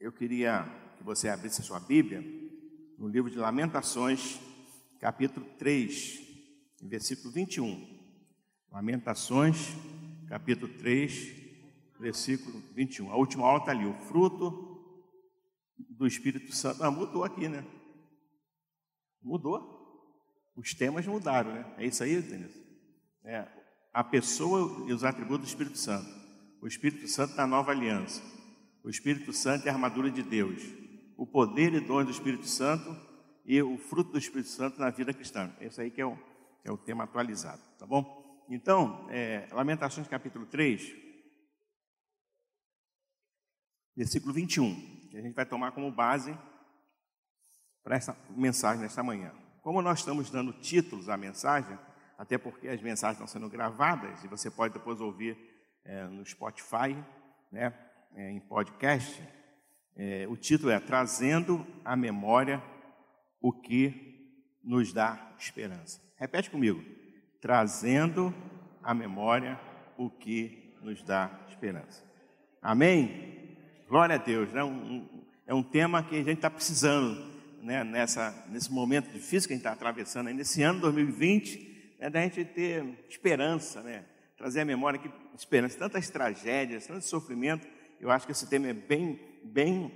eu queria que você abrisse a sua Bíblia no livro de Lamentações, capítulo 3, versículo 21. Lamentações, capítulo 3, versículo 21. A última aula está ali, o fruto do Espírito Santo. Ah, mudou aqui, né? Mudou. Os temas mudaram, né? É isso aí, Denise? É, a pessoa e os atributos do Espírito Santo. O Espírito Santo na nova aliança. O Espírito Santo é a armadura de Deus. O poder e dons do Espírito Santo e o fruto do Espírito Santo na vida cristã. Esse aí que é o, que é o tema atualizado, tá bom? Então, é, Lamentações capítulo 3, versículo 21, que a gente vai tomar como base para essa mensagem nesta manhã. Como nós estamos dando títulos à mensagem, até porque as mensagens estão sendo gravadas e você pode depois ouvir é, no Spotify, né, é, em podcast, é, o título é Trazendo à Memória o que nos dá esperança. Repete comigo. Trazendo à memória o que nos dá esperança. Amém? Glória a Deus. Né? Um, é um tema que a gente está precisando né, nessa, nesse momento difícil que a gente está atravessando, nesse ano 2020, né, da gente ter esperança, né, trazer à memória que esperança, tantas tragédias, tanto sofrimento, eu acho que esse tema é bem, bem,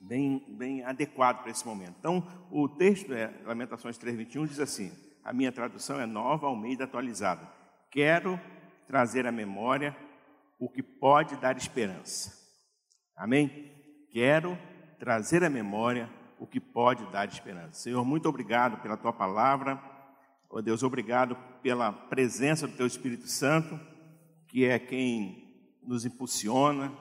bem, bem adequado para esse momento. Então, o texto é Lamentações 3:21 diz assim: a minha tradução é nova, ao meio da atualizada. Quero trazer à memória o que pode dar esperança. Amém? Quero trazer à memória o que pode dar esperança. Senhor, muito obrigado pela tua palavra. Oh Deus, obrigado pela presença do teu Espírito Santo, que é quem nos impulsiona.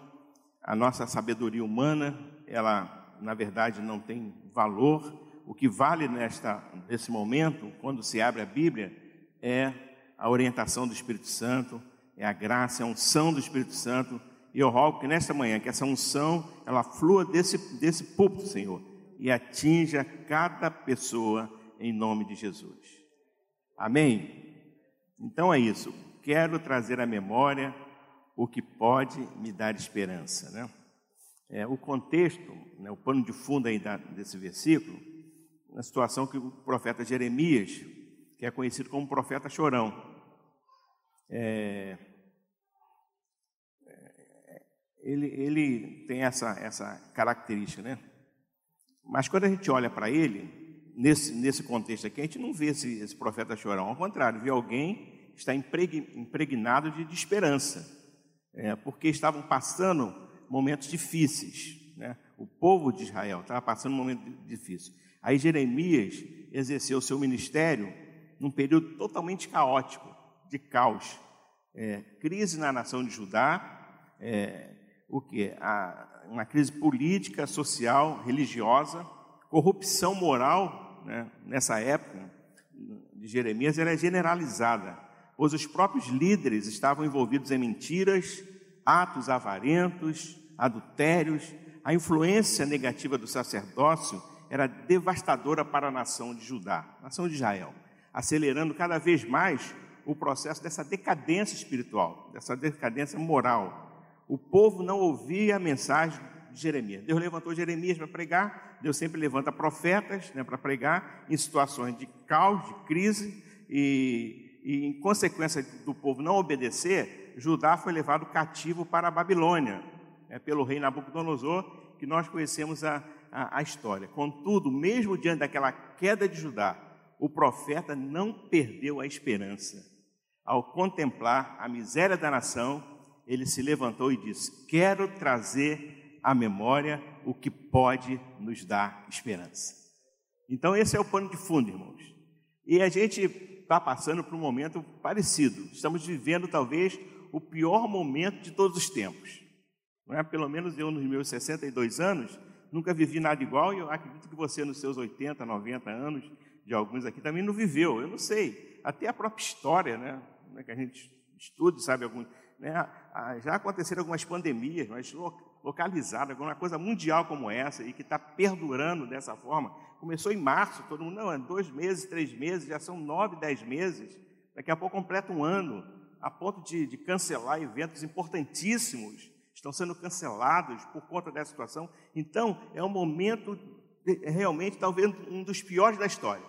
A nossa sabedoria humana, ela na verdade não tem valor. O que vale nesta nesse momento, quando se abre a Bíblia, é a orientação do Espírito Santo, é a graça, é a unção do Espírito Santo. E eu rogo que nesta manhã, que essa unção, ela flua desse, desse púlpito, Senhor, e atinja cada pessoa em nome de Jesus. Amém? Então é isso. Quero trazer à memória o que pode me dar esperança. Né? É, o contexto, né, o pano de fundo aí desse versículo, na situação que o profeta Jeremias, que é conhecido como profeta chorão, é, é, ele, ele tem essa, essa característica, né? Mas quando a gente olha para ele, nesse, nesse contexto aqui, a gente não vê esse, esse profeta chorão, ao contrário, vê alguém que está impregnado de, de esperança, é, porque estavam passando momentos difíceis, né? o povo de Israel estava passando um momento difícil. Aí Jeremias exerceu seu ministério num período totalmente caótico, de caos, é, crise na nação de Judá, é, o que? Uma crise política, social, religiosa, corrupção moral, né, nessa época de Jeremias era generalizada, pois os próprios líderes estavam envolvidos em mentiras, atos avarentos, adultérios, a influência negativa do sacerdócio era devastadora para a nação de Judá, nação de Israel, acelerando cada vez mais o processo dessa decadência espiritual, dessa decadência moral o povo não ouvia a mensagem de Jeremias. Deus levantou Jeremias para pregar, Deus sempre levanta profetas né, para pregar em situações de caos, de crise, e, e em consequência do povo não obedecer, Judá foi levado cativo para a Babilônia, né, pelo rei Nabucodonosor, que nós conhecemos a, a, a história. Contudo, mesmo diante daquela queda de Judá, o profeta não perdeu a esperança. Ao contemplar a miséria da nação, ele se levantou e disse: Quero trazer à memória o que pode nos dar esperança. Então, esse é o pano de fundo, irmãos. E a gente está passando por um momento parecido. Estamos vivendo, talvez, o pior momento de todos os tempos. Não é? Pelo menos eu, nos meus 62 anos, nunca vivi nada igual e eu acredito que você, nos seus 80, 90 anos, de alguns aqui, também não viveu. Eu não sei. Até a própria história, né? É que a gente estuda, sabe, alguns né, já aconteceram algumas pandemias, mas localizadas, alguma coisa mundial como essa, e que está perdurando dessa forma. Começou em março, todo mundo, não, é dois meses, três meses, já são nove, dez meses, daqui a pouco completa um ano, a ponto de, de cancelar eventos importantíssimos estão sendo cancelados por conta dessa situação. Então, é um momento é, realmente, talvez, um dos piores da história.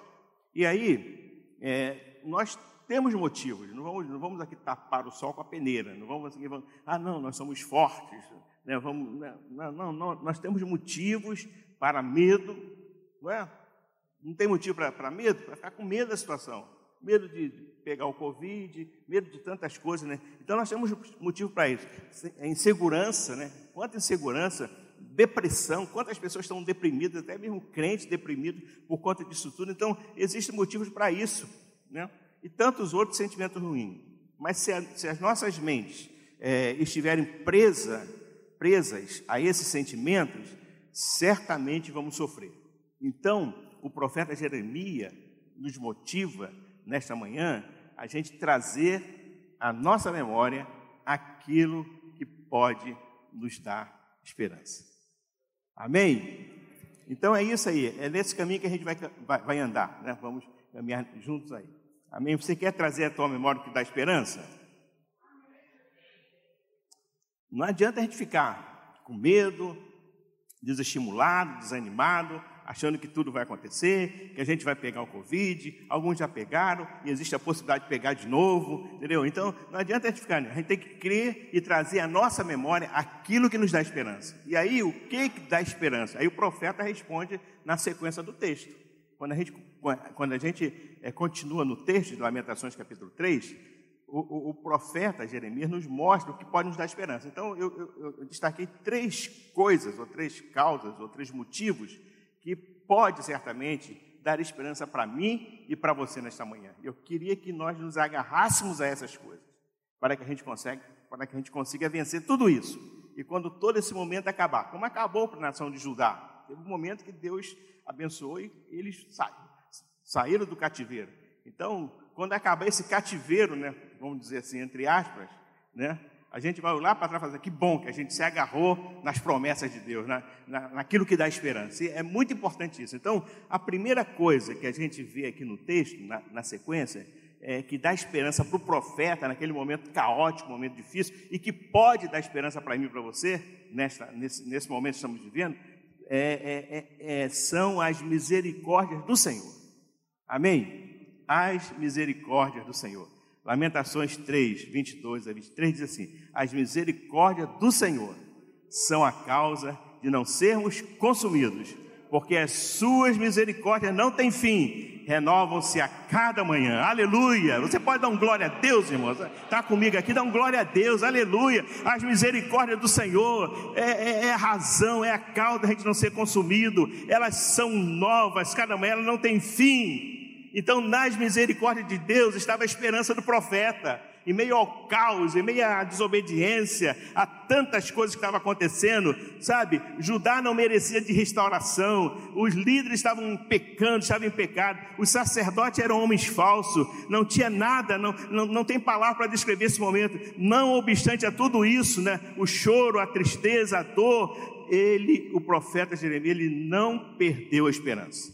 E aí, é, nós temos motivos, não vamos, não vamos aqui tapar o sol com a peneira, não vamos aqui, vamos, ah, não, nós somos fortes, né, vamos, né, não, não, não, nós temos motivos para medo, não é? Não tem motivo para medo, para ficar com medo da situação medo de pegar o Covid, medo de tantas coisas, né? Então nós temos motivo para isso. Insegurança, né? Quanta insegurança, depressão, quantas pessoas estão deprimidas, até mesmo crentes deprimidos por conta disso tudo. Então, existem motivos para isso, né? E tantos outros sentimentos ruins. Mas se, a, se as nossas mentes é, estiverem presa, presas a esses sentimentos, certamente vamos sofrer. Então, o profeta Jeremias nos motiva nesta manhã, a gente trazer à nossa memória aquilo que pode nos dar esperança. Amém? Então é isso aí, é nesse caminho que a gente vai, vai, vai andar, né? vamos caminhar juntos aí. Amém? Você quer trazer à tua memória o que dá esperança? Não adianta a gente ficar com medo, desestimulado, desanimado, achando que tudo vai acontecer, que a gente vai pegar o Covid, alguns já pegaram e existe a possibilidade de pegar de novo, entendeu? Então não adianta a gente ficar, a gente tem que crer e trazer à nossa memória aquilo que nos dá esperança. E aí o que, que dá esperança? Aí o profeta responde na sequência do texto. Quando a gente, quando a gente é, continua no texto de Lamentações capítulo 3, o, o, o, profeta Jeremias nos mostra o que pode nos dar esperança. Então, eu, eu, eu destaquei três coisas, ou três causas, ou três motivos que pode certamente dar esperança para mim e para você nesta manhã. Eu queria que nós nos agarrássemos a essas coisas, para que a gente consiga, para que a gente consiga vencer tudo isso. E quando todo esse momento acabar, como acabou para a nação de Judá, teve um momento que Deus abençoou e eles saíram do cativeiro. Então, quando acabar esse cativeiro, né, vamos dizer assim, entre aspas, né, a gente vai lá para trás e fazer, que bom que a gente se agarrou nas promessas de Deus, na, na, naquilo que dá esperança. E é muito importante isso. Então, a primeira coisa que a gente vê aqui no texto, na, na sequência, é, que dá esperança para o profeta naquele momento caótico, momento difícil, e que pode dar esperança para mim e para você, nesta, nesse, nesse momento que estamos vivendo, é, é, é, são as misericórdias do Senhor. Amém? As misericórdias do Senhor. Lamentações 3, 22 a 23 diz assim: As misericórdias do Senhor são a causa de não sermos consumidos, porque as suas misericórdias não têm fim, renovam-se a cada manhã. Aleluia! Você pode dar um glória a Deus, irmão? Está comigo aqui, dá um glória a Deus, aleluia! As misericórdias do Senhor é, é, é, a razão, é a causa da gente não ser consumido, elas são novas, cada manhã elas não tem fim. Então, nas misericórdias de Deus estava a esperança do profeta. Em meio ao caos, em meio à desobediência, a tantas coisas que estavam acontecendo, sabe? Judá não merecia de restauração, os líderes estavam pecando, estavam em pecado, os sacerdotes eram homens falsos, não tinha nada, não, não, não tem palavra para descrever esse momento. Não obstante a tudo isso, né? O choro, a tristeza, a dor, ele, o profeta Jeremias, ele não perdeu a esperança,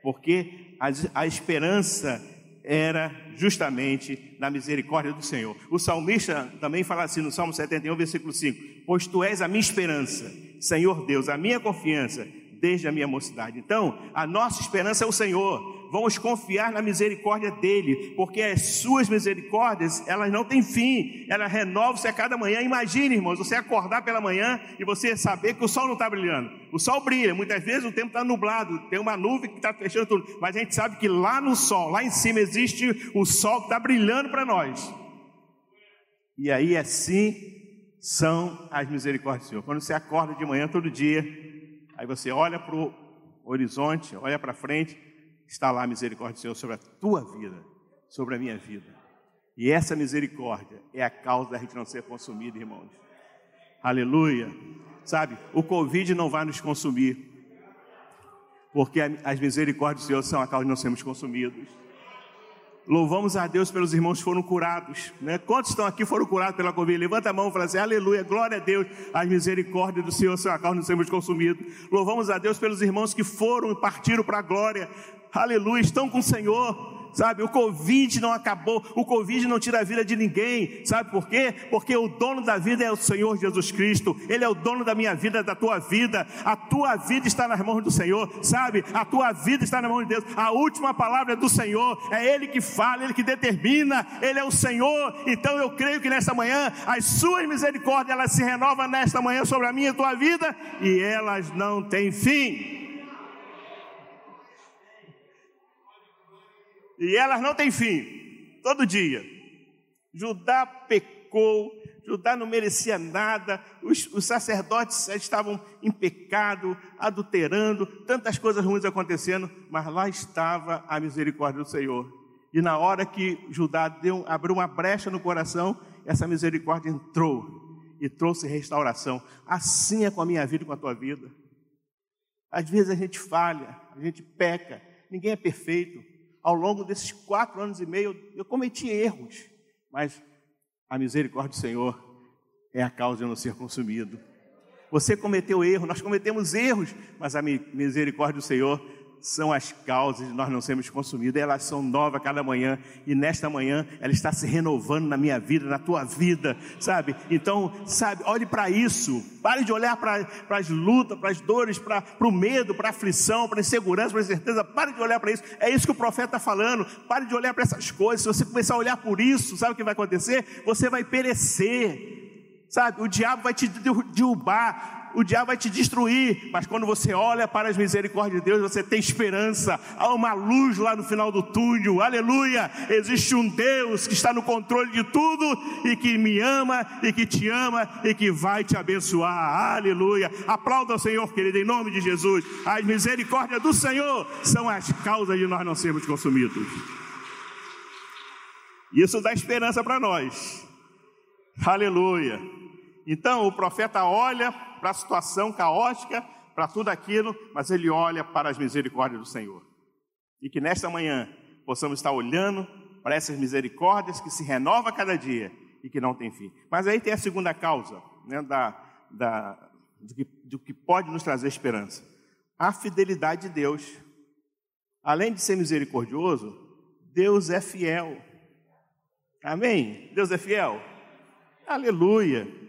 porque a, esperança era justamente na misericórdia do Senhor. O salmista também fala assim no Salmo 71, versículo 5: Pois tu és a minha esperança, Senhor Deus, a minha confiança desde a minha mocidade. Então, a nossa esperança é o Senhor vamos confiar na misericórdia dele, porque as suas misericórdias, elas não têm fim, elas renovam-se a cada manhã. Imagine, irmãos, você acordar pela manhã e você saber que o sol não está brilhando. O sol brilha, muitas vezes o tempo está nublado, tem uma nuvem que está fechando tudo, mas a gente sabe que lá no sol, lá em cima, existe o sol que está brilhando para nós. E aí assim são as misericórdias do Senhor. Quando você acorda de manhã todo dia, aí você olha para o horizonte, olha para frente, está lá a misericórdia do Senhor sobre a tua vida, sobre a minha vida. E essa misericórdia é a causa da gente não ser consumido, irmãos. Aleluia. Sabe, o Covid não vai nos consumir, porque as misericórdias do Senhor são a causa de não sermos consumidos. Louvamos a Deus pelos irmãos que foram curados. Né? Quantos estão aqui foram curados pela Covid? Levanta a mão e fala assim: Aleluia, glória a Deus. As misericórdias do Senhor são a causa de não sermos consumidos. Louvamos a Deus pelos irmãos que foram e partiram para a glória aleluia, estão com o Senhor, sabe? O Covid não acabou, o Covid não tira a vida de ninguém, sabe por quê? Porque o dono da vida é o Senhor Jesus Cristo, Ele é o dono da minha vida, da tua vida, a tua vida está nas mãos do Senhor, sabe? A tua vida está nas mãos de Deus, a última palavra é do Senhor, é Ele que fala, Ele que determina, Ele é o Senhor, então eu creio que nessa manhã as suas misericórdias, elas se renovam nesta manhã sobre a minha e a tua vida, e elas não têm fim. E elas não têm fim, todo dia. Judá pecou, Judá não merecia nada, os, os, sacerdotes estavam em pecado, adulterando, tantas coisas ruins acontecendo, mas lá estava a misericórdia do Senhor. E na hora que Judá deu, abriu uma brecha no coração, essa misericórdia entrou e trouxe restauração. Assim é com a minha vida e com a tua vida. Às vezes a gente falha, a gente peca, ninguém é perfeito ao longo desses quatro anos e meio, eu cometi erros, mas a misericórdia do Senhor é a causa de eu não ser consumido. Você cometeu erro, nós cometemos erros, mas a misericórdia do Senhor são as causas de nós não sermos consumidos. Elas são novas cada manhã e nesta manhã ela está se renovando na minha vida, na tua vida, sabe? Então, sabe, olhe para isso. Pare de olhar para as lutas, para as dores, para o medo, para a aflição, para a insegurança, para a incerteza. Pare de olhar para isso. É isso que o profeta está falando. Pare de olhar para essas coisas. Se você começar a olhar por isso, sabe o que vai acontecer? Você vai perecer. Sabe, o diabo vai te derrubar, o diabo vai te destruir, mas quando você olha para as misericórdias de Deus, você tem esperança, há uma luz lá no final do túnel, aleluia. Existe um Deus que está no controle de tudo e que me ama e que te ama e que vai te abençoar, aleluia. Aplauda o Senhor, querido, em nome de Jesus. As misericórdias do Senhor são as causas de nós não sermos consumidos. Isso dá esperança para nós, aleluia. Então o profeta olha para a situação caótica, para tudo aquilo, mas ele olha para as misericórdias do Senhor. E que nesta manhã possamos estar olhando para essas misericórdias que se renova a cada dia e que não tem fim. Mas aí tem a segunda causa né, da, da, do, que, do que pode nos trazer esperança: a fidelidade de Deus. Além de ser misericordioso, Deus é fiel. Amém? Deus é fiel? Aleluia.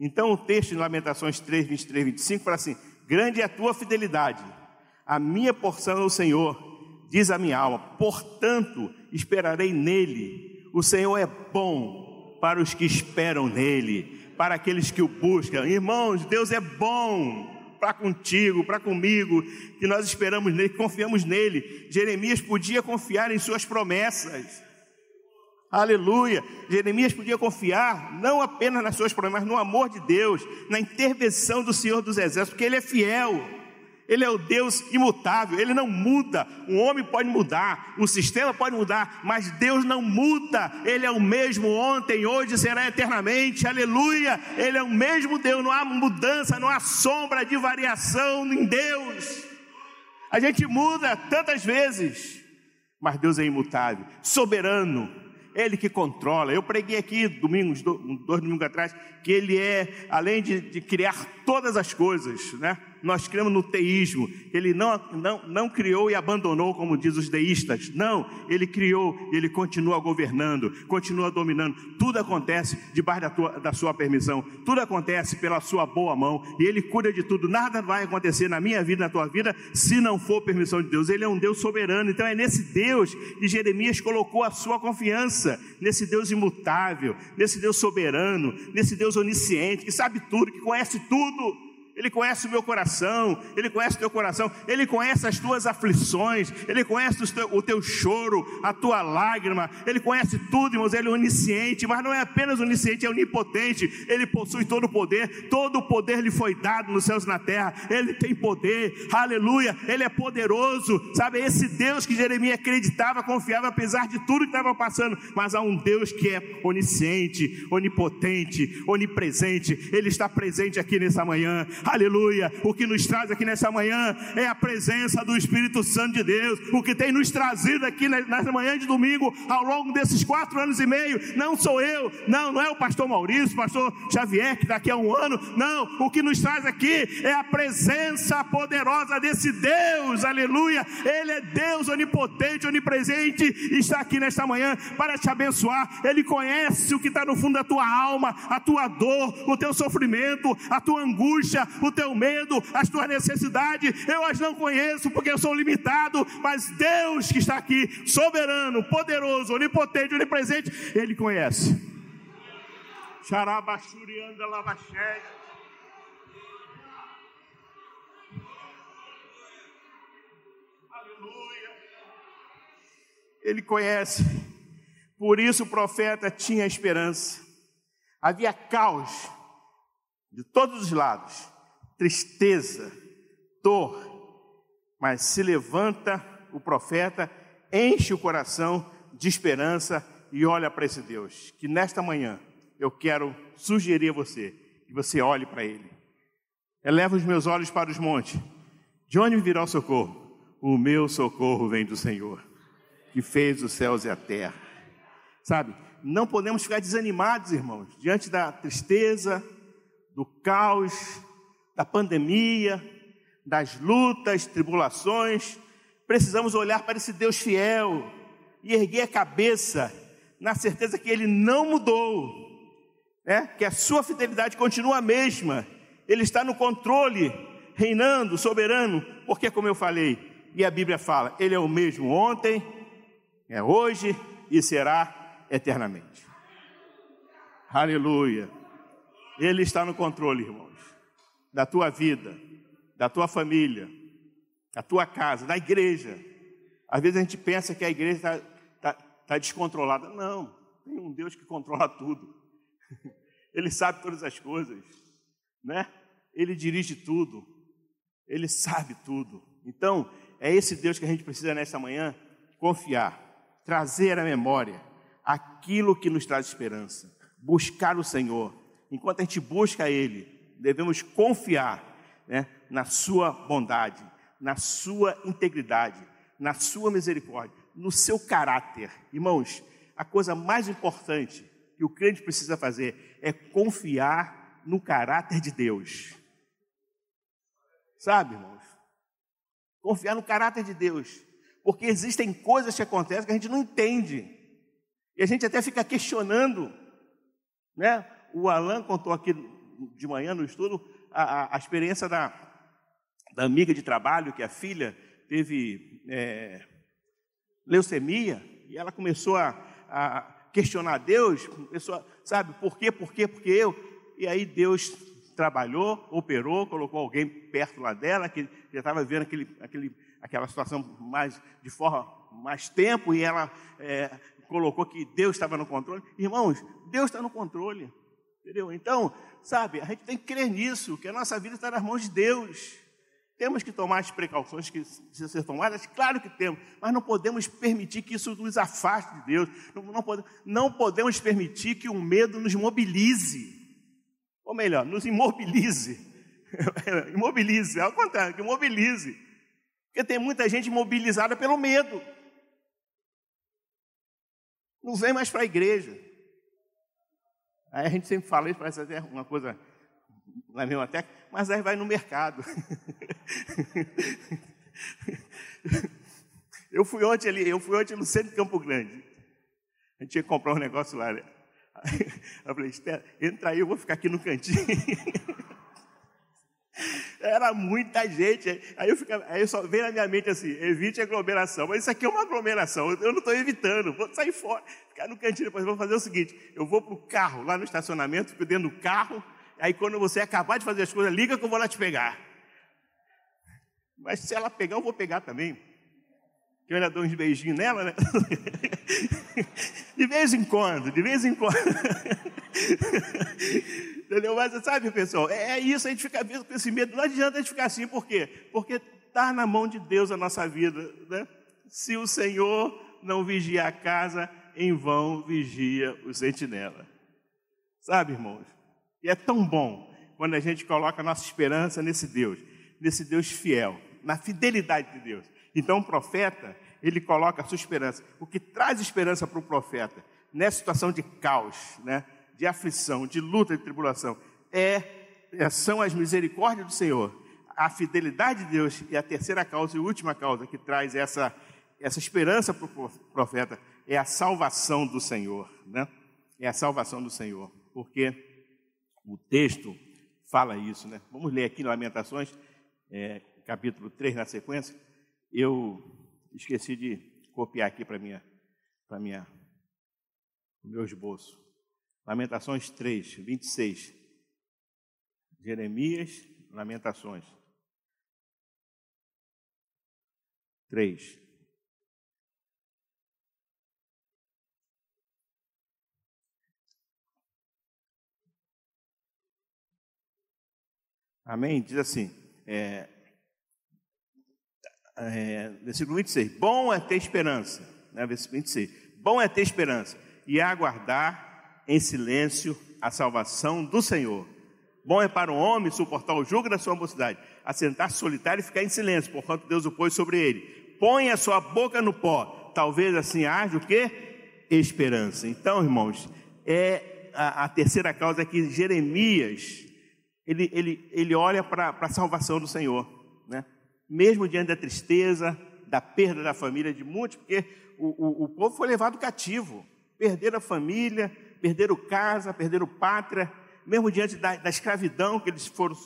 Então o texto de Lamentações 3, 23, 25 fala assim: Grande é a tua fidelidade, a minha porção é o Senhor, diz a minha alma, portanto esperarei nele. O Senhor é bom para os que esperam nele, para aqueles que o buscam. Irmãos, Deus é bom para contigo, para comigo, que nós esperamos nele, confiamos nele. Jeremias podia confiar em suas promessas. Aleluia. Jeremias podia confiar não apenas nas suas promessas, mas no amor de Deus, na intervenção do Senhor dos Exércitos, porque Ele é fiel. Ele é o Deus imutável, ele não muda. O homem pode mudar, o sistema pode mudar, mas Deus não muda. Ele é o mesmo ontem, hoje será eternamente. Aleluia! Ele é o mesmo Deus, não há mudança, não há sombra de variação em Deus. A gente muda tantas vezes, mas Deus é imutável, soberano, ele que controla. Eu preguei aqui domingos, dois domingos atrás, que Ele é, além de, de criar todas as coisas, né? Nós cremos no teísmo, ele não, não, não criou e abandonou, como diz os deístas, não, ele criou e ele continua governando, continua dominando, tudo acontece debaixo da, tua, da sua permissão, tudo acontece pela sua boa mão, e ele cuida de tudo, nada vai acontecer na minha vida, na tua vida, se não for permissão de Deus, ele é um Deus soberano, então é nesse Deus que Jeremias colocou a sua confiança, nesse Deus imutável, nesse Deus soberano, nesse Deus onisciente, que sabe tudo, que conhece tudo, ele conhece o meu coração, Ele conhece o teu coração, Ele conhece as tuas aflições, Ele conhece o teu, o teu, choro, a tua lágrima, Ele conhece tudo, irmãos, Ele é onisciente, mas não é apenas onisciente, é onipotente, Ele possui todo o poder, todo o poder lhe foi dado nos céus e na terra, Ele tem poder, aleluia, Ele é poderoso, sabe, é esse Deus que Jeremias acreditava, confiava, apesar de tudo que estava passando, mas há um Deus que é onisciente, onipotente, onipresente, Ele está presente aqui nessa manhã, Aleluia. O que nos traz aqui nessa manhã é a presença do Espírito Santo de Deus. O que tem nos trazido aqui nessa manhã de domingo, ao longo desses quatro anos e meio, não sou eu, não, não é o pastor Maurício, pastor Xavier, que daqui a um ano, não. O que nos traz aqui é a presença poderosa desse Deus, aleluia. Ele é Deus onipotente, onipresente, e está aqui nesta manhã para te abençoar. Ele conhece o que está no fundo da tua alma, a tua dor, o teu sofrimento, a tua angústia, o teu medo, as tuas necessidades. Eu as não conheço porque eu sou limitado, mas Deus que está aqui, soberano, poderoso, onipotente, onipresente, Ele conhece. Xarabachurianda lavaxéia. Aleluia. Ele conhece. Por isso o profeta tinha esperança. Havia caos de todos os lados, tristeza, dor, mas se levanta o profeta, enche o coração de esperança e olha para esse Deus. Que nesta manhã eu quero sugerir a você que você olhe para Ele. Eleva os meus olhos para os montes. De onde virá o socorro? O meu socorro vem do Senhor, que fez os céus e a terra. Sabe? Não podemos ficar desanimados, irmãos, diante da tristeza, do caos, da pandemia, das lutas, tribulações. Precisamos olhar para esse Deus fiel e erguer a cabeça na certeza que Ele não mudou, né? que a sua fidelidade continua a mesma. Ele está no controle, reinando, soberano, porque, como eu falei, e a Bíblia fala, Ele é o mesmo ontem, é hoje e será eternamente. Aleluia. Ele está no controle, irmãos, da tua vida, da tua família, da tua casa, da igreja. Às vezes a gente pensa que a igreja está tá, tá descontrolada. Não, tem um Deus que controla tudo. Ele sabe todas as coisas, né? Ele dirige tudo, ele sabe tudo. Então, é esse Deus que a gente precisa nessa manhã confiar, trazer à memória aquilo que nos traz esperança, buscar o Senhor, enquanto a gente busca Ele, devemos confiar né, na Sua bondade, na Sua integridade, na Sua misericórdia, no seu caráter. Irmãos, a coisa mais importante que o crente precisa fazer é confiar no caráter de Deus. Sabe, irmãos? Confiar no caráter de Deus. Porque existem coisas que acontecem que a gente não entende. E a gente até fica questionando, né? o Alan contou aqui de manhã no estudo a, a, a experiência da, da, amiga de trabalho, que a filha teve é, leucemia, e ela começou a, a questionar Deus, começou, sabe, por quê, por quê, por quê eu? E aí Deus trabalhou, operou, colocou alguém perto lá dela, que já estava vendo aquele, aquele, aquela situação mais de forma mais tempo, e ela é, colocou que Deus estava no controle. Irmãos, Deus está no controle. Entendeu? Então, sabe, a gente tem que crer nisso, que a nossa vida está nas mãos de Deus. Temos que tomar as precauções que precisam ser tomadas, claro que temos, mas não podemos permitir que isso nos afaste de Deus. Não, não, pode, não podemos permitir que o medo nos mobilize. Ou melhor, nos imobilize. imobilize, ao contrário, que mobilize. Porque tem muita gente mobilizada pelo medo. Não vem mais para a igreja. Aí a gente sempre fala isso, parece até uma coisa na mesma até, mas aí vai no mercado. eu fui ontem ali, eu fui ontem no centro de Campo Grande. A gente que comprar um negócio lá. Né? Eu falei, espera, entra aí, eu vou ficar aqui no cantinho. Era muita gente. Aí eu, ficava, aí eu só veio na minha mente assim, evite aglomeração. Mas isso aqui é uma aglomeração, eu não estou evitando, vou sair fora, ficar no cantinho. Depois vou fazer o seguinte: eu vou para o carro, lá no estacionamento, fico dentro do carro. Aí quando você acabar de fazer as coisas, liga que eu vou lá te pegar. Mas se ela pegar, eu vou pegar também. Eu ainda dou uns beijinhos nela, né? De vez em quando, de vez em quando. Entendeu? Mas sabe, pessoal, é, é isso, a gente fica com esse medo. Não adianta a gente ficar assim, por quê? Porque está na mão de Deus a nossa vida. Né? Se o Senhor não vigia a casa, em vão vigia o sentinela. Sabe, irmãos? E é tão bom quando a gente coloca a nossa esperança nesse Deus, nesse Deus fiel, na fidelidade de Deus. Então o profeta, ele coloca a sua esperança. O que traz esperança para o profeta, nessa situação de caos, né, de aflição, de luta, de tribulação, é, é são as misericórdias do Senhor, a fidelidade de Deus e a terceira causa e última causa que traz essa, essa esperança para o profeta é a salvação do Senhor, né? É a salvação do Senhor, porque o texto fala isso, né? Vamos ler aqui Lamentações, é, capítulo 3 na sequência. Eu esqueci de copiar aqui para minha, para minha, o meu esboço. Lamentações 3, 26. Jeremias, Lamentações. 3. Amém? Diz assim, é, é, versículo 26. Bom é ter esperança, né, versículo 26. Bom é ter esperança e aguardar em silêncio a salvação do Senhor. Bom é para o homem suportar o jugo da sua mocidade, assentar-se solitário e ficar em silêncio, porquanto Deus o pôs sobre ele. Põe a sua boca no pó, talvez assim haja o que? Esperança. Então, irmãos, é a, a terceira causa é que Jeremias, ele, ele, ele olha para a salvação do Senhor, né? mesmo diante da tristeza, da perda da família de muitos, porque o, o, o povo foi levado cativo, perderam a família, perderam casa, perderam pátria, mesmo diante da, da escravidão que eles foram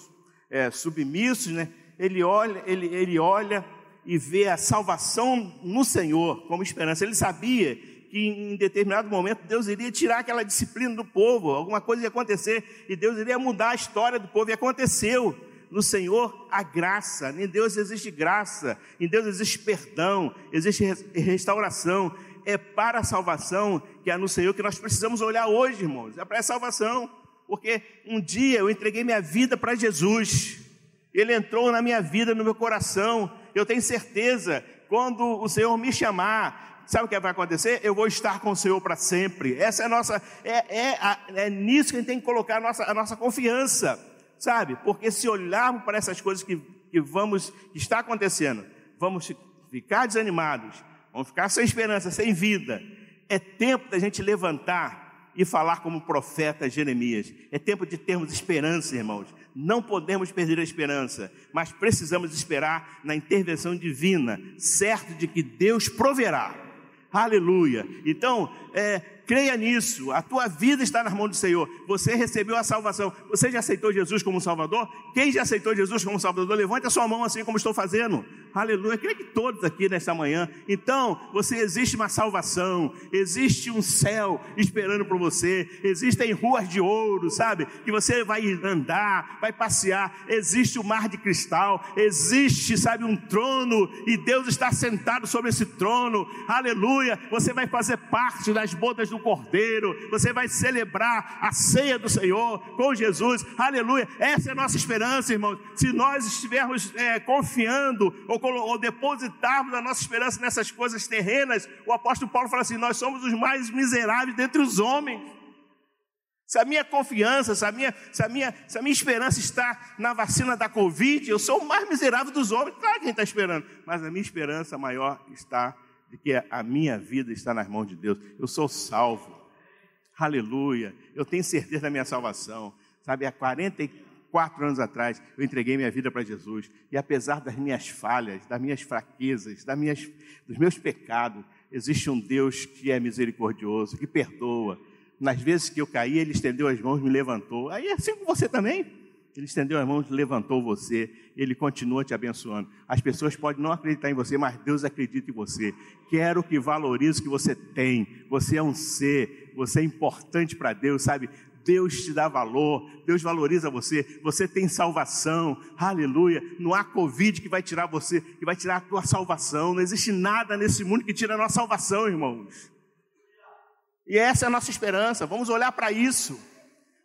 é, submissos, né? ele, olha, ele, ele olha e vê a salvação no Senhor como esperança. Ele sabia que em determinado momento Deus iria tirar aquela disciplina do povo, alguma coisa ia acontecer e Deus iria mudar a história do povo, e aconteceu no Senhor há graça, em Deus existe graça, em Deus existe perdão, existe restauração. É para a salvação que é no Senhor que nós precisamos olhar hoje, irmãos. É para a salvação, porque um dia eu entreguei minha vida para Jesus, Ele entrou na minha vida, no meu coração. Eu tenho certeza, quando o Senhor me chamar, sabe o que vai acontecer? Eu vou estar com o Senhor para sempre. Essa é a nossa, é, é, é nisso que a gente tem que colocar a nossa, a nossa confiança sabe? Porque se olharmos para essas coisas que, que vamos, que está acontecendo, vamos ficar desanimados, vamos ficar sem esperança, sem vida. É tempo da gente levantar e falar como profeta Jeremias. É tempo de termos esperança, irmãos. Não podemos perder a esperança, mas precisamos esperar na intervenção divina, certo de que Deus proverá. Aleluia. Então, é, creia nisso, a tua vida está nas mãos do Senhor, você recebeu a salvação, você já aceitou Jesus como Salvador? Quem já aceitou Jesus como Salvador, levante a sua mão assim como estou fazendo, aleluia, creio que todos aqui nesta manhã, então, você existe uma salvação, existe um céu esperando por você, existem ruas de ouro, sabe, que você vai andar, vai passear, existe o mar de cristal, existe, sabe, um trono, e Deus está sentado sobre esse trono, aleluia, você vai fazer parte das bodas do Cordeiro, você vai celebrar a ceia do Senhor com Jesus, aleluia. Essa é a nossa esperança, irmãos. Se nós estivermos é, confiando ou, ou depositarmos a nossa esperança nessas coisas terrenas, o apóstolo Paulo fala assim: nós somos os mais miseráveis dentre os homens. Se a minha confiança, se a minha, se a minha, se a minha esperança está na vacina da Covid, eu sou o mais miserável dos homens. Claro que a gente está esperando, mas a minha esperança maior está de que a minha vida está nas mãos de Deus. Eu sou salvo. Aleluia. Eu tenho certeza da minha salvação. Sabe, há 44 anos atrás, eu entreguei minha vida para Jesus. E apesar das minhas falhas, das minhas fraquezas, das minhas, dos meus pecados, existe um Deus que é misericordioso, que perdoa. Nas vezes que eu caí, Ele estendeu as mãos, me levantou. Aí é assim com você também. Ele estendeu as mãos, levantou você, ele continua te abençoando. As pessoas podem não acreditar em você, mas Deus acredita em você. Quero que valorize o que você tem. Você é um ser, você é importante para Deus, sabe? Deus te dá valor, Deus valoriza você, você tem salvação, aleluia. Não há Covid que vai tirar você, que vai tirar a tua salvação. Não existe nada nesse mundo que tira a nossa salvação, irmãos. E essa é a nossa esperança. Vamos olhar para isso.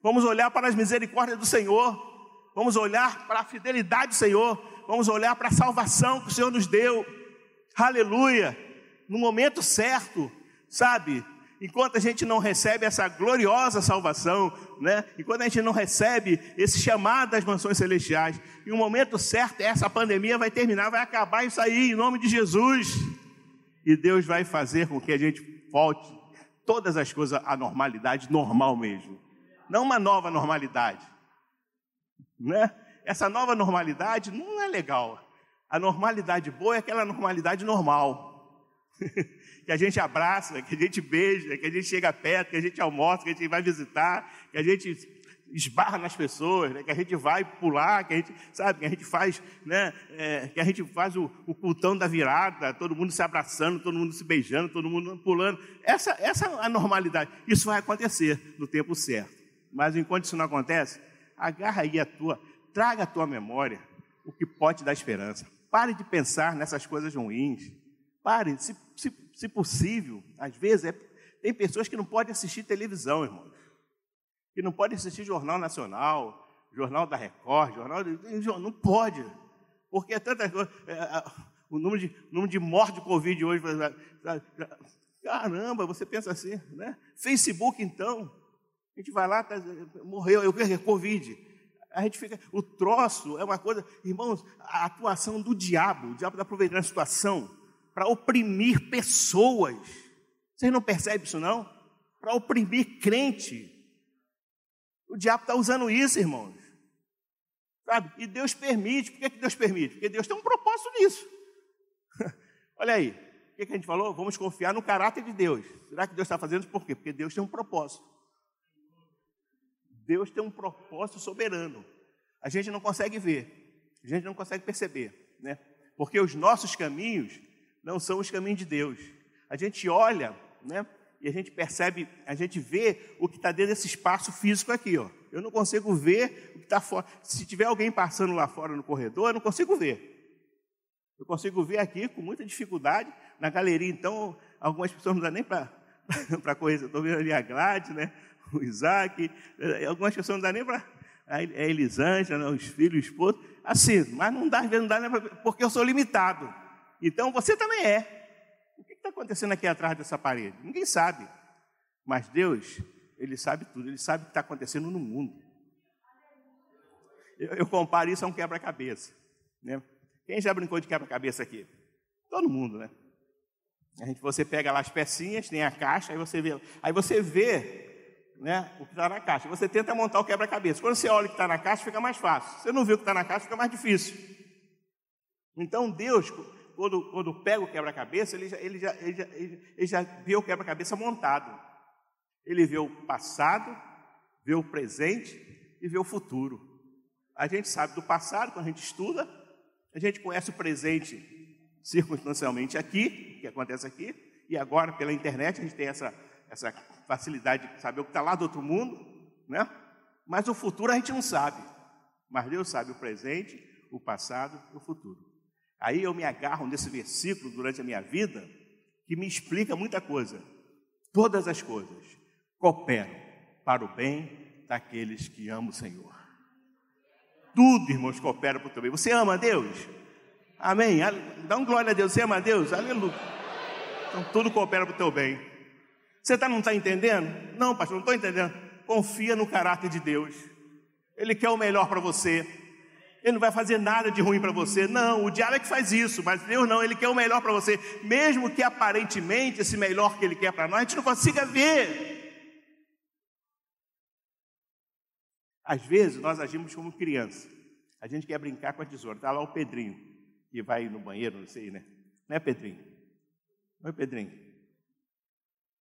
Vamos olhar para as misericórdias do Senhor. Vamos olhar para a fidelidade do Senhor. Vamos olhar para a salvação que o Senhor nos deu. Aleluia. No momento certo, sabe? Enquanto a gente não recebe essa gloriosa salvação, né? enquanto a gente não recebe esse chamado das mansões celestiais, em um momento certo, essa pandemia vai terminar, vai acabar isso aí, em nome de Jesus. E Deus vai fazer com que a gente volte todas as coisas à normalidade, normal mesmo. Não uma nova normalidade. Né? Essa nova normalidade não é legal. A normalidade boa é aquela normalidade normal. que a gente abraça, que a gente beija, que a gente chega perto, que a gente almoça, que a gente vai visitar, que a gente esbarra nas pessoas, né? que a gente vai pular, que a gente, sabe, que a gente faz, né? É, que a gente faz o, o cultão da virada, todo mundo se abraçando, todo mundo se beijando, todo mundo pulando. Essa, essa é a normalidade. Isso vai acontecer no tempo certo. Mas enquanto isso não acontece, agarra aí a tua, traga a tua memória o que pode dar esperança. Pare de pensar nessas coisas ruins. Se, se, se possível, às vezes é, tem pessoas que não podem assistir televisão, irmãos. Que não podem assistir Jornal Nacional, Jornal da Record, Jornal. Não pode. Porque é tanta coisa. É, o número de, número de mortes de Covid hoje. Caramba, você pensa assim, né? Facebook, então. A gente vai lá, tá, morreu, eu é Covid. A gente fica. O troço é uma coisa. Irmãos, a atuação do diabo, o diabo está aproveitando a situação para oprimir pessoas. Vocês não percebem isso, não? Para oprimir crente. O diabo está usando isso, irmãos. Sabe? E Deus permite. Por que, que Deus permite? Porque Deus tem um propósito nisso. Olha aí. O que, que a gente falou? Vamos confiar no caráter de Deus. Será que Deus está fazendo isso por quê? Porque Deus tem um propósito. Deus tem um propósito soberano. A gente não consegue ver, a gente não consegue perceber, né? Porque os nossos caminhos não são os caminhos de Deus. A gente olha, né? E a gente percebe, a gente vê o que está dentro desse espaço físico aqui, ó. Eu não consigo ver o que está fora. Se tiver alguém passando lá fora no corredor, eu não consigo ver. Eu consigo ver aqui com muita dificuldade. Na galeria, então, algumas pessoas não dá nem para correr. Estou vendo ali a Gladys, né? o Isaac, eh, algumas pessoas não dá nem para. A Elisângela, os filhos, o esposo. Assim, mas não dá, não dá nem pra, porque eu sou limitado. Então você também é. O que está acontecendo aqui atrás dessa parede? Ninguém sabe. Mas Deus, Ele sabe tudo, Ele sabe o que está acontecendo no mundo. Eu, eu comparo isso a um quebra-cabeça. Né? Quem já brincou de quebra-cabeça aqui? Todo mundo, né? A gente, você pega lá as pecinhas, tem a caixa, aí você vê, aí você vê né, o que está na caixa. Você tenta montar o quebra-cabeça. Quando você olha o que está na caixa, fica mais fácil. Você não vê o que está na caixa, fica mais difícil. Então Deus, quando, quando pega o quebra-cabeça, ele já, ele, já, ele, já, ele já vê o quebra-cabeça montado. Ele vê o passado, vê o presente e vê o futuro. A gente sabe do passado, quando a gente estuda, a gente conhece o presente circunstancialmente aqui, que acontece aqui, e agora pela internet a gente tem essa, essa facilidade de saber o que está lá do outro mundo, né? Mas o futuro a gente não sabe. Mas Deus sabe o presente, o passado e o futuro. Aí eu me agarro nesse versículo durante a minha vida, que me explica muita coisa. Todas as coisas cooperam para o bem daqueles que amam o Senhor. Tudo, irmãos, coopera para o teu bem. Você ama a Deus? Amém? Dá um glória a Deus. Você ama a Deus? Aleluia. Então tudo coopera para o teu bem. Você tá, não está entendendo? Não, pastor, não estou entendendo. Confia no caráter de Deus. Ele quer o melhor para você. Ele não vai fazer nada de ruim para você. Não, o diabo é que faz isso, mas Deus não, ele quer o melhor para você. Mesmo que aparentemente esse melhor que ele quer para nós, a gente não consiga ver. Às vezes nós agimos como criança. A gente quer brincar com a tesoura. Está lá o Pedrinho, que vai no banheiro, não sei, né? Não é Pedrinho? Oi, Pedrinho.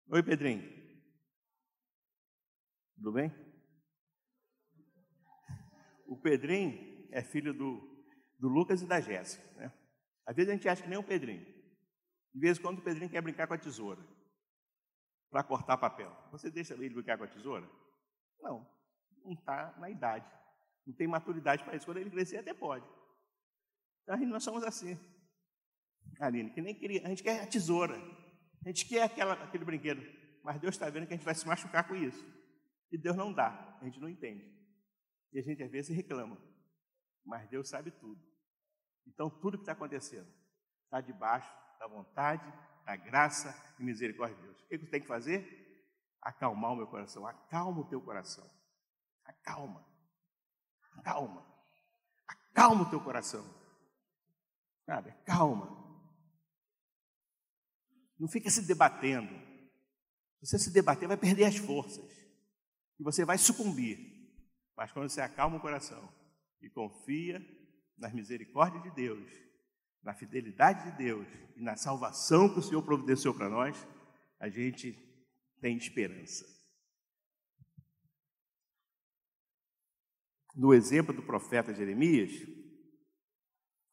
Oi, Pedrinho. Tudo bem? O Pedrinho é filho do, do Lucas e da Jéssica. Né? Às vezes a gente acha que nem o Pedrinho. De vez em quando o Pedrinho quer brincar com a tesoura para cortar papel. Você deixa ele brincar com a tesoura? Não, não está na idade. Não tem maturidade para isso. Quando ele crescer, até pode. Então, nós somos assim. Aline, que nem queria. A gente quer a tesoura. A gente quer aquela, aquele brinquedo. Mas Deus está vendo que a gente vai se machucar com isso. E Deus não dá. A gente não entende. E a gente às vezes reclama mas Deus sabe tudo. Então, tudo que está acontecendo está debaixo da vontade, da graça e misericórdia de Deus. O que você tem que fazer? acalmar o meu coração. Acalma o teu coração. Acalma. Acalma. Acalma o teu coração. Sabe? Calma. Não fica se debatendo. Se você se debater, vai perder as forças. E você vai sucumbir. Mas quando você acalma o coração e confia nas misericórdias de Deus, na fidelidade de Deus e na salvação que o Senhor providenciou para nós, a gente tem esperança. No exemplo do profeta Jeremias,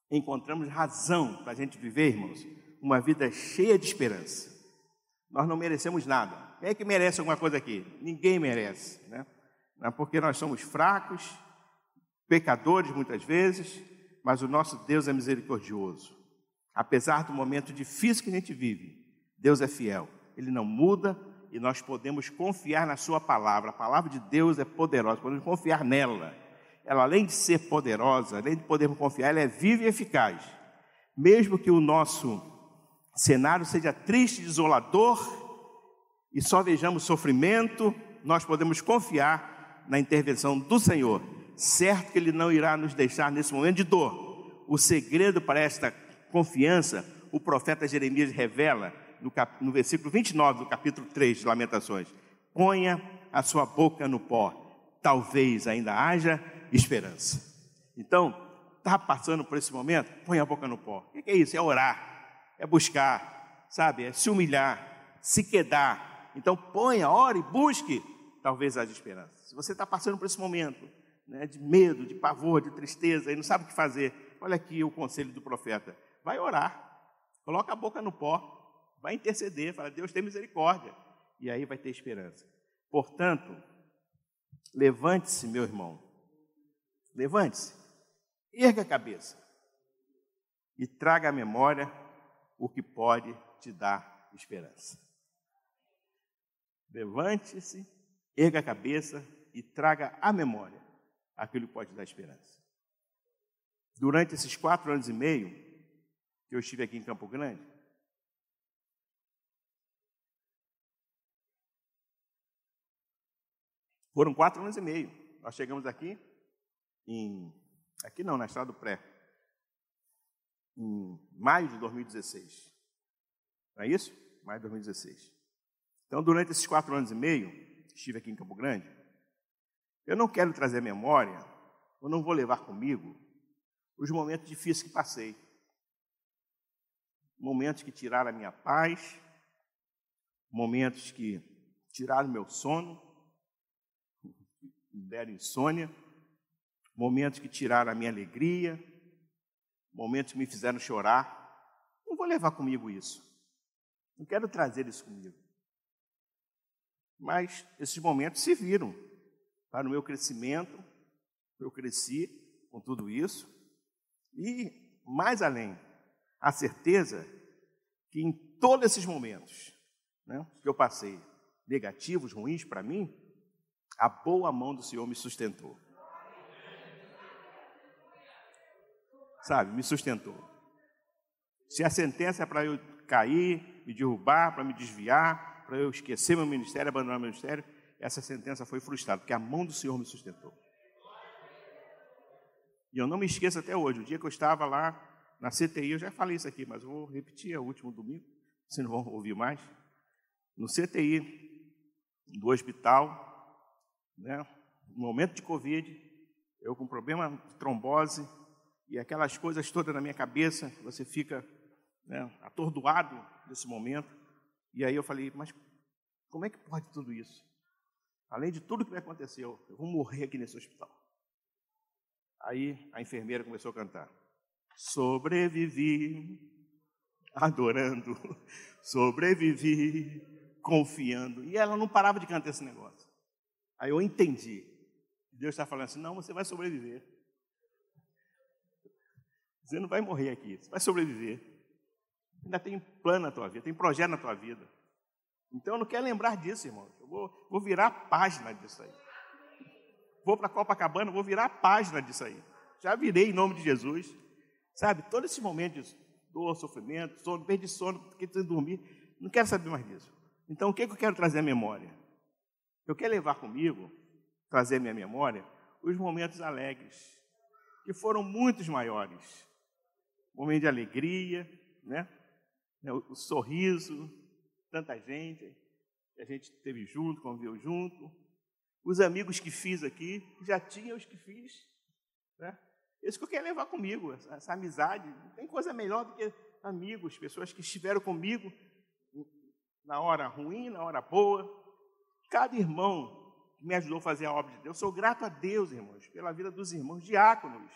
encontramos razão para a gente viver, irmãos, uma vida cheia de esperança. Nós não merecemos nada. Quem é que merece alguma coisa aqui? Ninguém merece, né? Porque nós somos fracos, pecadores muitas vezes, mas o nosso Deus é misericordioso. Apesar do momento difícil que a gente vive, Deus é fiel. Ele não muda e nós podemos confiar na Sua palavra. A palavra de Deus é poderosa, podemos confiar nela. Ela, além de ser poderosa, além de podermos confiar, ela é viva e eficaz. Mesmo que o nosso cenário seja triste, desolador, e só vejamos sofrimento, nós podemos confiar na intervenção do Senhor. Certo que Ele não irá nos deixar nesse momento de dor. O segredo para esta confiança, o profeta Jeremias revela no, cap, no versículo 29 do capítulo 3 de Lamentações: ponha a sua boca no pó, talvez ainda haja esperança. Então, está passando por esse momento? Põe a boca no pó. O que é isso? É orar, é buscar, sabe? É se humilhar, se quedar. Então, ponha, ore, busque, talvez haja esperança. Se você está passando por esse momento né, de medo, de pavor, de tristeza e não sabe o que fazer, olha aqui o conselho do profeta: vai orar, coloca a boca no pó, vai interceder, fala, Deus tem misericórdia, e aí vai ter esperança. Portanto, levante-se, meu irmão, levante-se, erga a cabeça. E traga à memória o que pode te dar esperança. Levante-se, erga a cabeça e traga à memória aquilo pode dar esperança. Durante esses quatro anos e meio que eu estive aqui em Campo Grande, Foram quatro anos e meio. Nós chegamos aqui em. Aqui não, na estrada do pré. Em maio de 2016. Não é isso? Maio de 2016. Então, durante esses quatro anos e meio, estive aqui em Campo Grande. Eu não quero trazer memória, eu não vou levar comigo os momentos difíceis que passei. Momentos que tiraram a minha paz, momentos que tiraram meu sono, me deram insônia, momentos que tiraram a minha alegria, momentos que me fizeram chorar. Não vou levar comigo isso. Não quero trazer isso comigo. Mas esses momentos se viram para o meu crescimento. Eu cresci com tudo isso. E, mais além, a certeza que em todos esses momentos né, que eu passei, negativos, ruins para mim, a boa mão do Senhor me sustentou. Sabe, me sustentou. Se a sentença é para eu cair, me derrubar, para me desviar, para eu esquecer meu ministério, abandonar meu ministério, essa sentença foi frustrada, porque a mão do Senhor me sustentou. E eu não me esqueço até hoje, o dia que eu estava lá na CTI, eu já falei isso aqui, mas eu vou repetir, é o último domingo, vocês não vão ouvir mais. No CTI do hospital, né? no momento de Covid, eu com problema de trombose e aquelas coisas todas na minha cabeça, você fica né, atordoado nesse momento. E aí eu falei, mas como é que pode tudo isso? Além de tudo que me aconteceu, eu vou morrer aqui nesse hospital. Aí a enfermeira começou a cantar. Sobrevivi, adorando, sobrevivi, confiando. E ela não parava de cantar esse negócio. Aí eu entendi. Deus está falando assim: não, você vai sobreviver. Você não vai morrer aqui, você vai sobreviver. Ainda tem plano na tua vida, tem projeto na tua vida. Então eu não quero lembrar disso, irmão. Eu vou, vou virar a página disso aí. Vou para Copacabana, vou virar a página disso aí. Já virei em nome de Jesus. Sabe, todo esse momento de dor, sofrimento, sono, perdi sono, fiquei sem dormir. Não quero saber mais disso. Então o que, é que eu quero trazer à memória? Eu quero levar comigo, trazer à minha memória, os momentos alegres, que foram muitos maiores. Momento de alegria, né? o sorriso, tanta gente, a gente teve junto, conviveu junto. Os amigos que fiz aqui, já tinha os que fiz. Né? Isso que eu quero levar comigo, essa, essa amizade. Não tem coisa melhor do que amigos, pessoas que estiveram comigo na hora ruim, na hora boa. Cada irmão que me ajudou a fazer a obra de Deus, eu sou grato a Deus, irmãos, pela vida dos irmãos diáconos.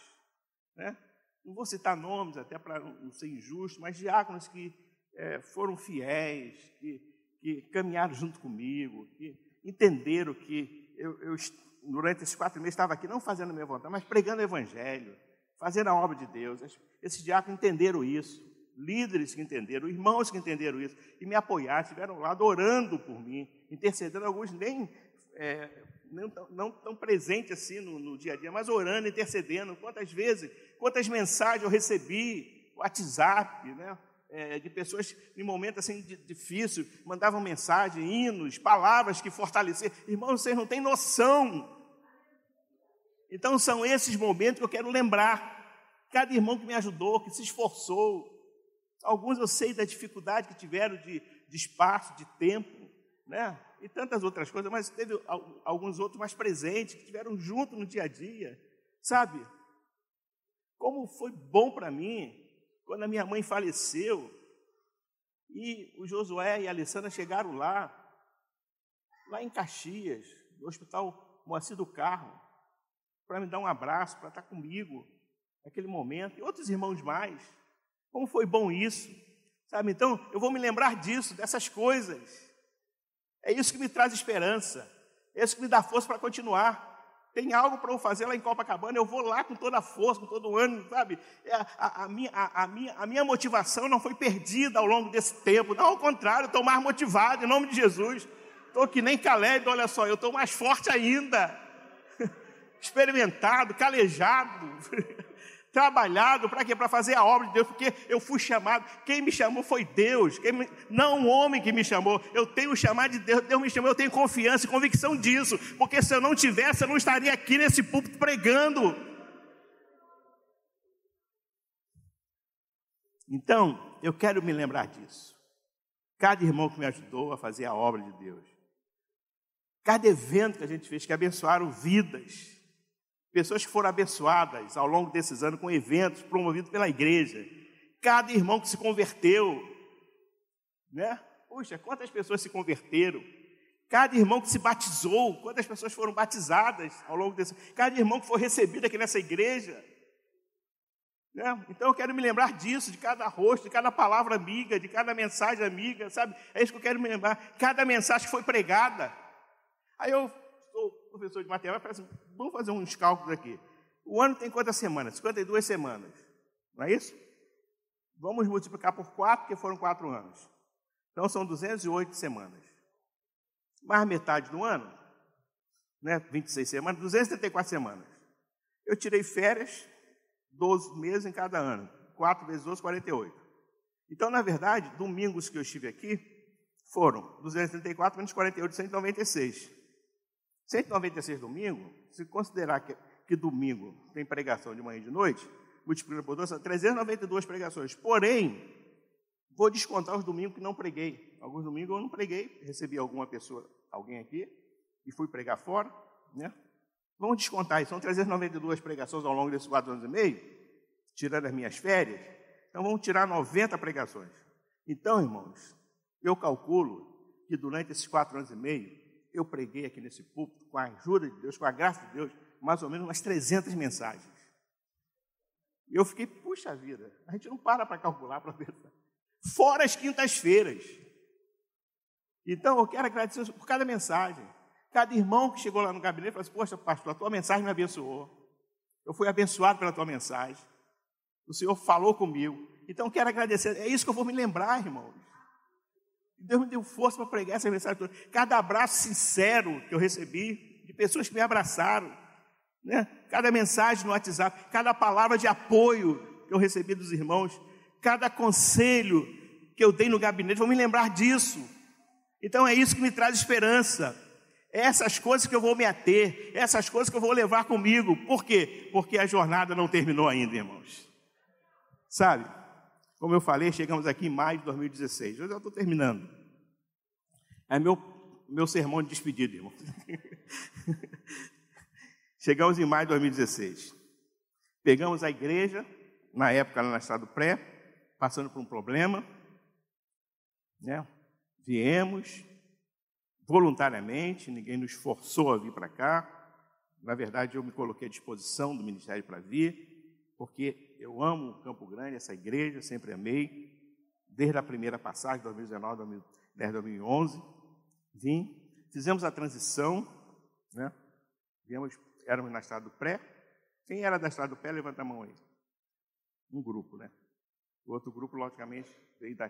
Né? Não vou citar nomes, até para não ser injusto, mas diáconos que é, foram fiéis, que, que, caminharam junto comigo, que entenderam que eu, eu, durante esses quatro meses, estava aqui não fazendo a minha vontade, mas pregando o Evangelho, fazendo a obra de Deus. Esses diáconos entenderam isso, líderes que entenderam, irmãos que entenderam isso, e me apoiaram, estiveram lá orando por mim, intercedendo, alguns nem é, não, não tão presentes assim no, no, dia a dia, mas orando, intercedendo. Quantas vezes, quantas mensagens eu recebi, WhatsApp, né? É, de pessoas em momentos assim difíceis, mandavam mensagem, hinos, palavras que fortaleciam. Irmãos, vocês não têm noção. Então são esses momentos que eu quero lembrar. Cada irmão que me ajudou, que se esforçou. Alguns eu sei da dificuldade que tiveram de, de espaço, de tempo, né? E tantas outras coisas, mas teve alguns outros mais presentes, que estiveram junto no dia a dia, sabe? Como foi bom para mim quando a minha mãe faleceu, e o Josué e a Alessandra chegaram lá, lá em Caxias, no Hospital Moacir do Carro, para me dar um abraço, para estar comigo naquele momento, e outros irmãos mais. Como foi bom isso, sabe? Então, eu vou me lembrar disso, dessas coisas. É isso que me traz esperança, é isso que me dá força para continuar tem algo para eu fazer lá em Copacabana, eu vou lá com toda a força, com todo o ânimo, sabe? É, a, a, minha, a, a, minha, a minha motivação não foi perdida ao longo desse tempo, não, ao contrário, estou mais motivado, em nome de Jesus. Estou que nem Caleb, olha só, eu estou mais forte ainda, experimentado, calejado. trabalhado para quê? Para fazer a obra de Deus, porque eu fui chamado. Quem me chamou foi Deus, me... não um homem que me chamou. Eu tenho o chamado de Deus, Deus me chamou, eu tenho confiança e convicção disso, porque se eu não tivesse, eu não estaria aqui nesse púlpito pregando. Então, eu quero me lembrar disso. Cada irmão que me ajudou a fazer a obra de Deus. Cada evento que a gente fez que abençoaram vidas Pessoas que foram abençoadas ao longo desses anos com eventos promovidos pela igreja. Cada irmão que se converteu, né? Puxa, quantas pessoas se converteram? Cada irmão que se batizou, quantas pessoas foram batizadas ao longo desse. Cada irmão que foi recebido aqui nessa igreja. Né? Então eu quero me lembrar disso, de cada rosto, de cada palavra amiga, de cada mensagem amiga, sabe? É isso que eu quero me lembrar. Cada mensagem que foi pregada. Aí eu professor de matemática, assim, vamos fazer uns cálculos aqui. O ano tem quantas semanas? 52 semanas. Não é isso? Vamos multiplicar por 4, porque foram 4 anos. Então são 208 semanas. Mais metade do ano, né, 26 semanas, 274 semanas. Eu tirei férias, 12 meses em cada ano. 4 vezes 12, 48. Então, na verdade, domingos que eu estive aqui foram 234 menos 48, 196. 196 domingos, se considerar que, que domingo tem pregação de manhã e de noite, multiplicando por 2, são 392 pregações. Porém, vou descontar os domingos que não preguei. Alguns domingos eu não preguei, recebi alguma pessoa, alguém aqui, e fui pregar fora, né? Vamos descontar isso, são 392 pregações ao longo desses quatro anos e meio, tirando as minhas férias. Então vamos tirar 90 pregações. Então, irmãos, eu calculo que durante esses quatro anos e meio, eu preguei aqui nesse púlpito, com a ajuda de Deus, com a graça de Deus, mais ou menos umas 300 mensagens. E eu fiquei, puxa vida, a gente não para para calcular, para pensar. Fora as quintas-feiras. Então, eu quero agradecer por cada mensagem. Cada irmão que chegou lá no gabinete falou assim: Poxa, pastor, a tua mensagem me abençoou. Eu fui abençoado pela tua mensagem. O Senhor falou comigo. Então, eu quero agradecer. É isso que eu vou me lembrar, irmãos. Deus me deu força para pregar essa mensagem toda. Cada abraço sincero que eu recebi, de pessoas que me abraçaram, né? cada mensagem no WhatsApp, cada palavra de apoio que eu recebi dos irmãos, cada conselho que eu dei no gabinete, vou me lembrar disso. Então é isso que me traz esperança. É essas coisas que eu vou me ater, é essas coisas que eu vou levar comigo. Por quê? Porque a jornada não terminou ainda, irmãos. Sabe? Como eu falei, chegamos aqui em maio de 2016. Eu já estou terminando. É meu, meu sermão de despedida, irmão. chegamos em maio de 2016. Pegamos a igreja, na época lá na Estado Pré, passando por um problema. Né? Viemos voluntariamente, ninguém nos forçou a vir para cá. Na verdade, eu me coloquei à disposição do ministério para vir, porque eu amo Campo Grande, essa igreja, sempre amei, desde a primeira passagem, 2019, 2010, 2011. Vim, fizemos a transição, né? Viemos, éramos na estrada do pré. Quem era da estrada do pré, levanta a mão aí. Um grupo, né? O outro grupo, logicamente, veio da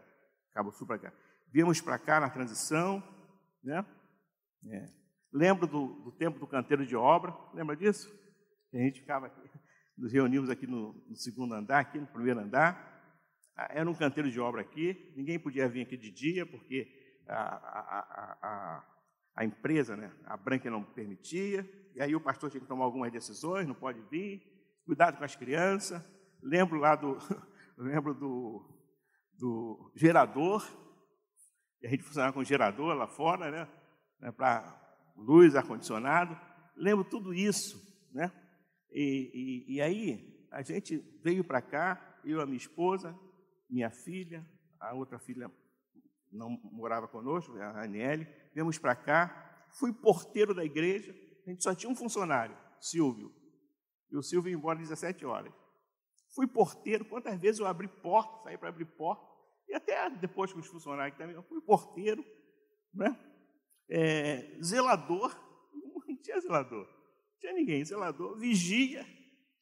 Cabo Sul para cá. Viemos para cá na transição, né? É. Lembro do, do, tempo do canteiro de obra, lembra disso? A gente ficava aqui, nos reunimos aqui no, no, segundo andar, aqui no primeiro andar. Ah, era um canteiro de obra aqui, ninguém podia vir aqui de dia, porque a, a, a, a empresa, né, a Branca não permitia, e aí o pastor tinha que tomar algumas decisões, não pode vir, cuidado com as crianças. Lembro lá do, lembro do, do gerador, e a gente funcionava com gerador lá fora, né? né para luz, ar-condicionado. Lembro tudo isso, né? E, e, e aí a gente veio para cá, eu, a minha esposa, minha filha, a outra filha não morava conosco, a Aniele, viemos para cá, fui porteiro da igreja, a gente só tinha um funcionário, Silvio, e o Silvio ia embora às 17 horas. Fui porteiro, quantas vezes eu abri porta, saí para abrir porta, e até depois com os funcionários também, eu fui porteiro, né? É, zelador, não tinha zelador, tinha ninguém, zelador, vigia.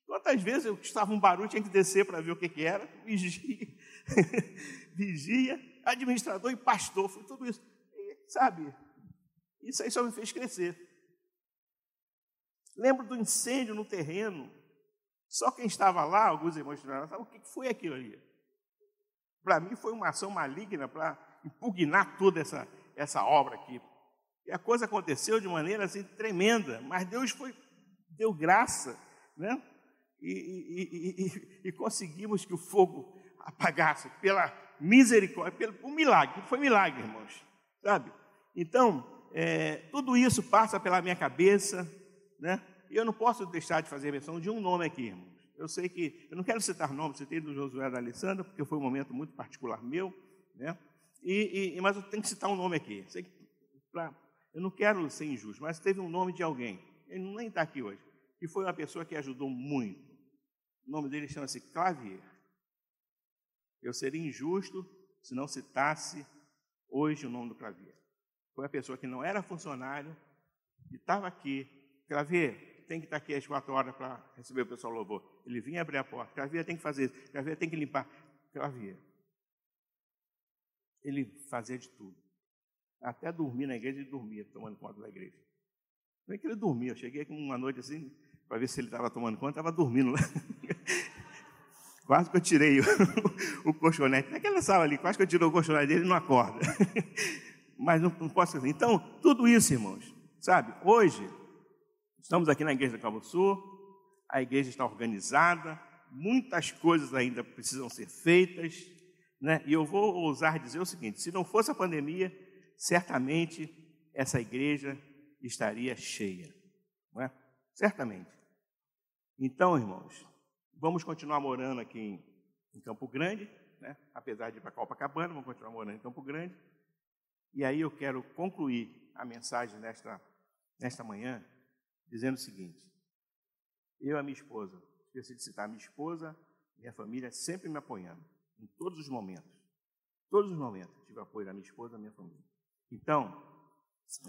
Quantas vezes eu estava um barulho, tinha que descer para ver o que, que era, vigia, vigia, administrador e pastor, foi tudo isso. E, sabe, isso aí só me fez crescer. Lembro do incêndio no terreno, só quem estava lá, alguns irmãos estiveram lá, o que foi aquilo ali? Para mim foi uma ação maligna para impugnar toda essa, essa obra aqui. E a coisa aconteceu de maneira assim tremenda, mas Deus foi, deu graça, né? E, e, e, e conseguimos que o fogo apagasse pela misericórdia, pelo um milagre, foi milagre, irmãos, sabe? Então, é, tudo isso passa pela minha cabeça, né? E eu não posso deixar de fazer menção de um nome aqui, irmãos. Eu sei que, eu não quero citar nomes, citei do Josué da Alessandra, porque foi um momento muito particular meu, né? E, e, mas eu tenho que citar um nome aqui. Eu não quero ser injusto, mas teve um nome de alguém, ele nem está aqui hoje, que foi uma pessoa que ajudou muito. O nome dele chama-se Clavier. Eu seria injusto se não citasse hoje o nome do Clavier. Foi uma pessoa que não era funcionário, e estava aqui. Clavier, tem que estar aqui às quatro horas para receber o pessoal louvor. Ele vinha abrir a porta. Cravia tem que fazer isso. Cravia tem que limpar. Cravia. Ele fazia de tudo. Até dormir na igreja, ele dormia, tomando conta da igreja. Não é que ele dormia. Eu cheguei uma noite assim, para ver se ele estava tomando conta, estava dormindo lá. quase que eu tirei o, o colchonete. Naquela sala ali, quase que eu tirei o colchonete dele e não acorda. Mas não, não posso fazer. Então, tudo isso, irmãos, sabe? Hoje, Estamos aqui na igreja do Cabo Sul, a igreja está organizada, muitas coisas ainda precisam ser feitas, né? E eu vou ousar dizer o seguinte: se não fosse a pandemia, certamente essa igreja estaria cheia, não é? Certamente. Então, irmãos, vamos continuar morando aqui em, em Campo Grande, né? apesar de ir para Copacabana, vamos continuar morando em Campo Grande. E aí eu quero concluir a mensagem nesta, nesta manhã dizendo o seguinte: eu e a minha esposa, esqueci de citar, minha esposa, minha família sempre me apoiando, em todos os momentos. Todos os momentos tive apoio da minha esposa e da minha família. Então,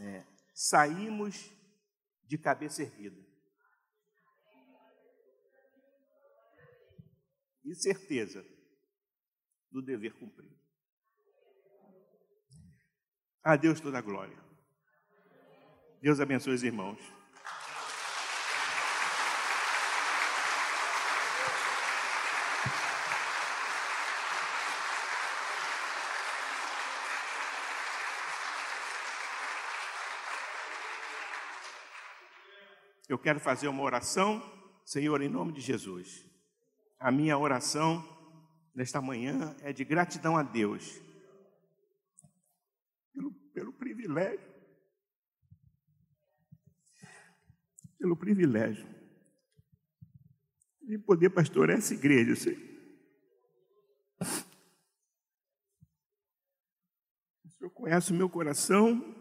é, saímos de cabeça erguida. E certeza do dever cumprido. A Deus toda a glória. Deus abençoe os irmãos. eu quero fazer uma oração, Senhor, em nome de Jesus. A minha oração nesta manhã é de gratidão a Deus pelo, pelo privilégio, pelo privilégio de poder pastorear essa igreja, Senhor. O Senhor conhece o meu coração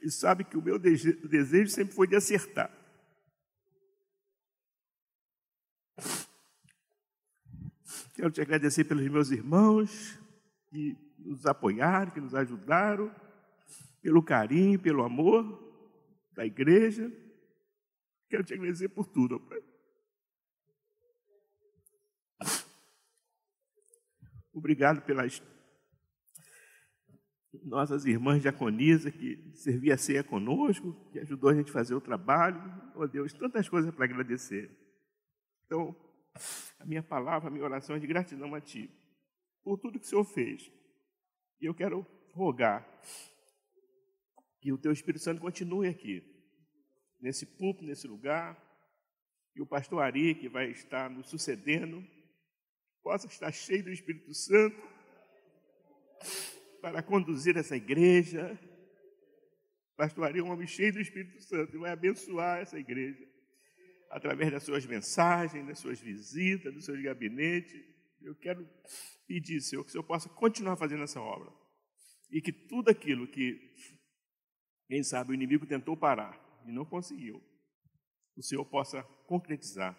e sabe que o meu desejo sempre foi de acertar. Quero te agradecer pelos meus irmãos que nos apoiaram, que nos ajudaram, pelo carinho, pelo amor da igreja. Quero te agradecer por tudo, Pai. Obrigado pelas nossas irmãs diaconisa que servia a ceia conosco, que ajudou a gente a fazer o trabalho. Oh Deus, tantas coisas para agradecer. Então, a minha palavra, a minha oração é de gratidão a Ti, por tudo que o Senhor fez. E eu quero rogar que o Teu Espírito Santo continue aqui, nesse púlpito, nesse lugar, e o pastor Ari, que vai estar nos sucedendo, possa estar cheio do Espírito Santo para conduzir essa igreja. Pastor Ari é um homem cheio do Espírito Santo e vai abençoar essa igreja através das suas mensagens, das suas visitas, dos seus gabinetes. Eu quero pedir, Senhor, que o Senhor possa continuar fazendo essa obra. E que tudo aquilo que, quem sabe, o inimigo tentou parar e não conseguiu, o Senhor possa concretizar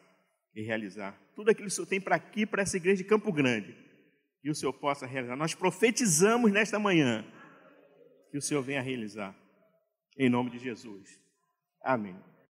e realizar tudo aquilo que o Senhor tem para aqui, para essa igreja de Campo Grande e o Senhor possa realizar. Nós profetizamos nesta manhã que o Senhor venha realizar. Em nome de Jesus. Amém.